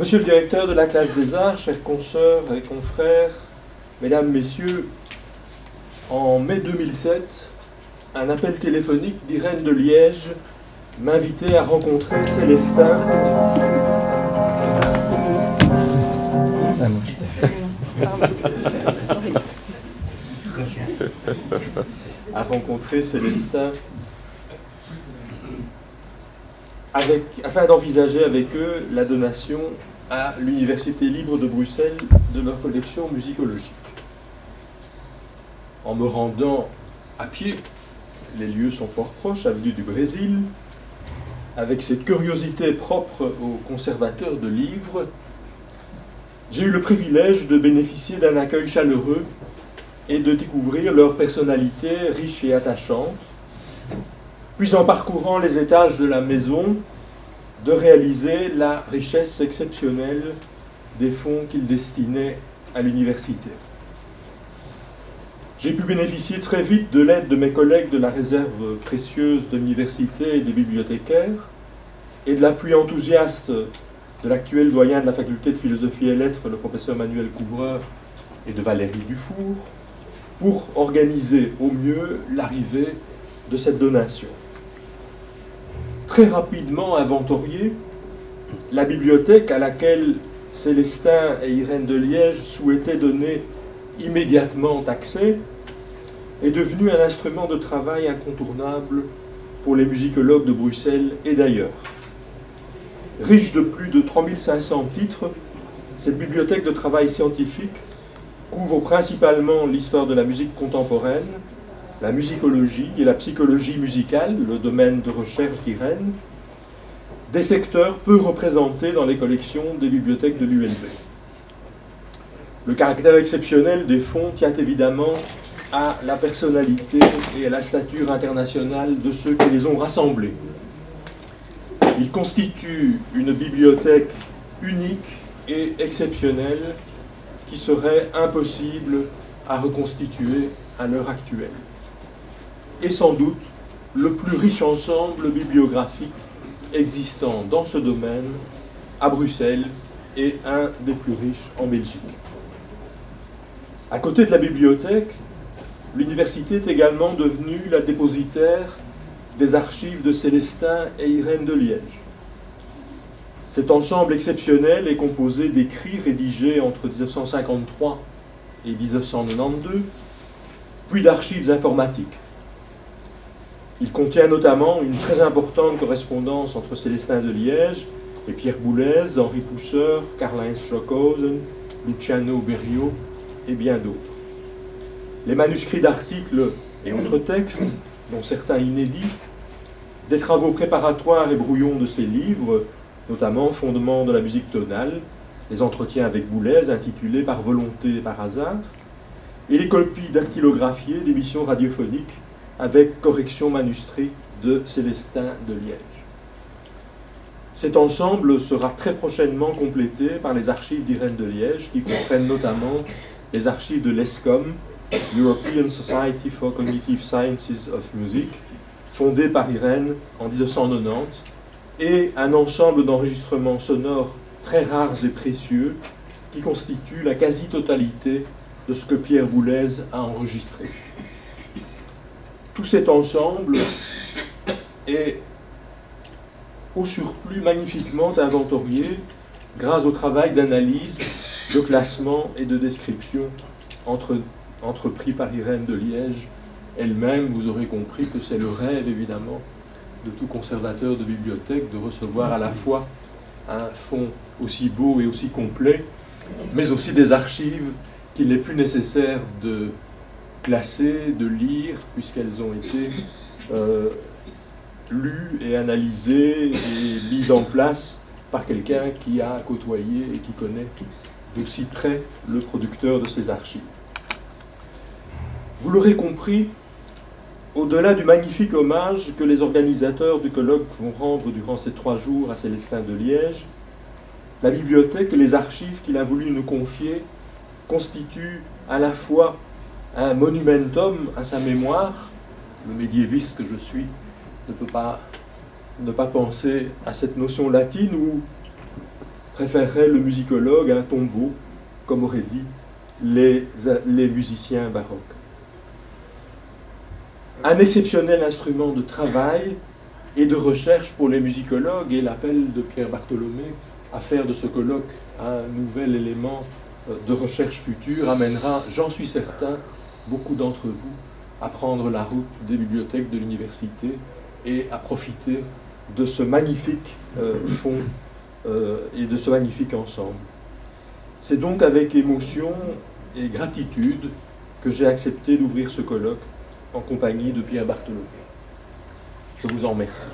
Monsieur le directeur de la classe des arts, chers consoeurs et confrères, mesdames, messieurs, en mai 2007, un appel téléphonique d'Irène de Liège m'invitait à rencontrer Célestin. à rencontrer Célestin afin d'envisager avec eux la donation à l'Université libre de Bruxelles de leur collection musicologique. En me rendant à pied, les lieux sont fort proches, avenue du Brésil, avec cette curiosité propre aux conservateurs de livres, j'ai eu le privilège de bénéficier d'un accueil chaleureux et de découvrir leur personnalité riche et attachante, puis en parcourant les étages de la maison, de réaliser la richesse exceptionnelle des fonds qu'ils destinaient à l'université. J'ai pu bénéficier très vite de l'aide de mes collègues de la réserve précieuse de l'université et des bibliothécaires, et de l'appui enthousiaste de l'actuel doyen de la faculté de philosophie et lettres, le professeur Manuel Couvreur, et de Valérie Dufour, pour organiser au mieux l'arrivée de cette donation très rapidement inventoriée, la bibliothèque à laquelle Célestin et Irène de Liège souhaitaient donner immédiatement accès est devenue un instrument de travail incontournable pour les musicologues de Bruxelles et d'ailleurs. Riche de plus de 3500 titres, cette bibliothèque de travail scientifique couvre principalement l'histoire de la musique contemporaine, la musicologie et la psychologie musicale, le domaine de recherche d'Irène, des secteurs peu représentés dans les collections des bibliothèques de l'ULB. Le caractère exceptionnel des fonds tient évidemment à la personnalité et à la stature internationale de ceux qui les ont rassemblés. Ils constituent une bibliothèque unique et exceptionnelle qui serait impossible à reconstituer à l'heure actuelle est sans doute le plus riche ensemble bibliographique existant dans ce domaine à Bruxelles et un des plus riches en Belgique. À côté de la bibliothèque, l'université est également devenue la dépositaire des archives de Célestin et Irène de Liège. Cet ensemble exceptionnel est composé d'écrits rédigés entre 1953 et 1992, puis d'archives informatiques. Il contient notamment une très importante correspondance entre Célestin de Liège et Pierre Boulez, Henri Pousseur, Karl-Heinz Stockhausen, Luciano Berio et bien d'autres. Les manuscrits d'articles et autres textes, dont certains inédits, des travaux préparatoires et brouillons de ces livres, notamment Fondement de la musique tonale, les entretiens avec Boulez intitulés Par volonté et par hasard, et les copies dactylographiées d'émissions radiophoniques avec correction manuscrit de Célestin de Liège. Cet ensemble sera très prochainement complété par les archives d'Irène de Liège, qui comprennent notamment les archives de l'ESCOM, European Society for Cognitive Sciences of Music, fondée par Irène en 1990, et un ensemble d'enregistrements sonores très rares et précieux qui constituent la quasi-totalité de ce que Pierre Boulez a enregistré tout cet ensemble est au surplus magnifiquement inventorié grâce au travail d'analyse, de classement et de description entre, entrepris par Irène de Liège elle-même. Vous aurez compris que c'est le rêve, évidemment, de tout conservateur de bibliothèque de recevoir à la fois un fonds aussi beau et aussi complet, mais aussi des archives qu'il n'est plus nécessaire de classer, de lire, puisqu'elles ont été euh, lues et analysées et mises en place par quelqu'un qui a côtoyé et qui connaît d'aussi près le producteur de ces archives. Vous l'aurez compris, au-delà du magnifique hommage que les organisateurs du colloque vont rendre durant ces trois jours à Célestin de Liège, la bibliothèque et les archives qu'il a voulu nous confier constituent à la fois un monumentum à sa mémoire, le médiéviste que je suis ne peut pas ne pas penser à cette notion latine où préférerait le musicologue à un tombeau, comme auraient dit les, les musiciens baroques. Un exceptionnel instrument de travail et de recherche pour les musicologues et l'appel de Pierre Bartholomé à faire de ce colloque un nouvel élément euh, de recherche future amènera, j'en suis certain, beaucoup d'entre vous à prendre la route des bibliothèques de l'université et à profiter de ce magnifique euh, fond euh, et de ce magnifique ensemble. C'est donc avec émotion et gratitude que j'ai accepté d'ouvrir ce colloque en compagnie de Pierre Bartholomé. Je vous en remercie.